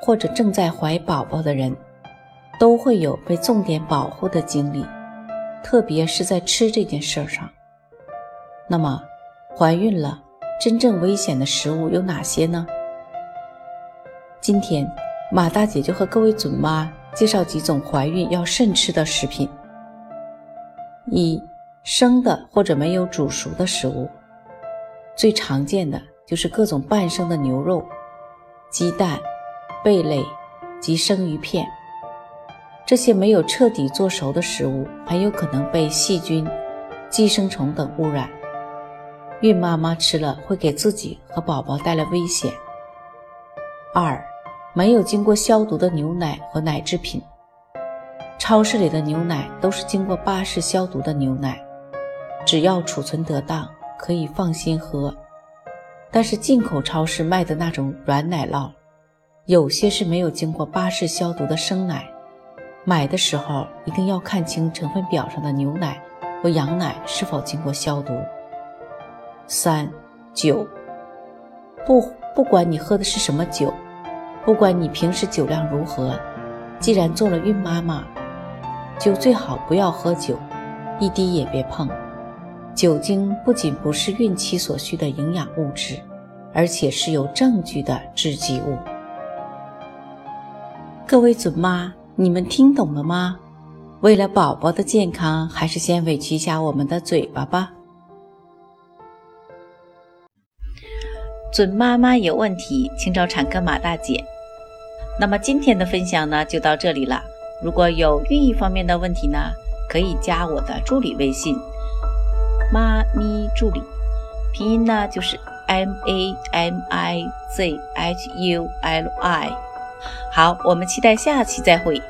或者正在怀宝宝的人，都会有被重点保护的经历，特别是在吃这件事上。那么，怀孕了，真正危险的食物有哪些呢？今天，马大姐就和各位准妈介绍几种怀孕要慎吃的食品。一、生的或者没有煮熟的食物，最常见的就是各种半生的牛肉。鸡蛋、贝类及生鱼片，这些没有彻底做熟的食物，很有可能被细菌、寄生虫等污染。孕妈妈吃了会给自己和宝宝带来危险。二、没有经过消毒的牛奶和奶制品，超市里的牛奶都是经过巴氏消毒的牛奶，只要储存得当，可以放心喝。但是进口超市卖的那种软奶酪，有些是没有经过巴氏消毒的生奶，买的时候一定要看清成分表上的牛奶和羊奶是否经过消毒。三酒，不不管你喝的是什么酒，不管你平时酒量如何，既然做了孕妈妈，就最好不要喝酒，一滴也别碰。酒精不仅不是孕期所需的营养物质，而且是有证据的致畸物。各位准妈，你们听懂了吗？为了宝宝的健康，还是先委屈一下我们的嘴巴吧。准妈妈有问题，请找产科马大姐。那么今天的分享呢，就到这里了。如果有孕育方面的问题呢，可以加我的助理微信。妈咪助理，拼音呢就是 M A M I Z H U L I。好，我们期待下期再会。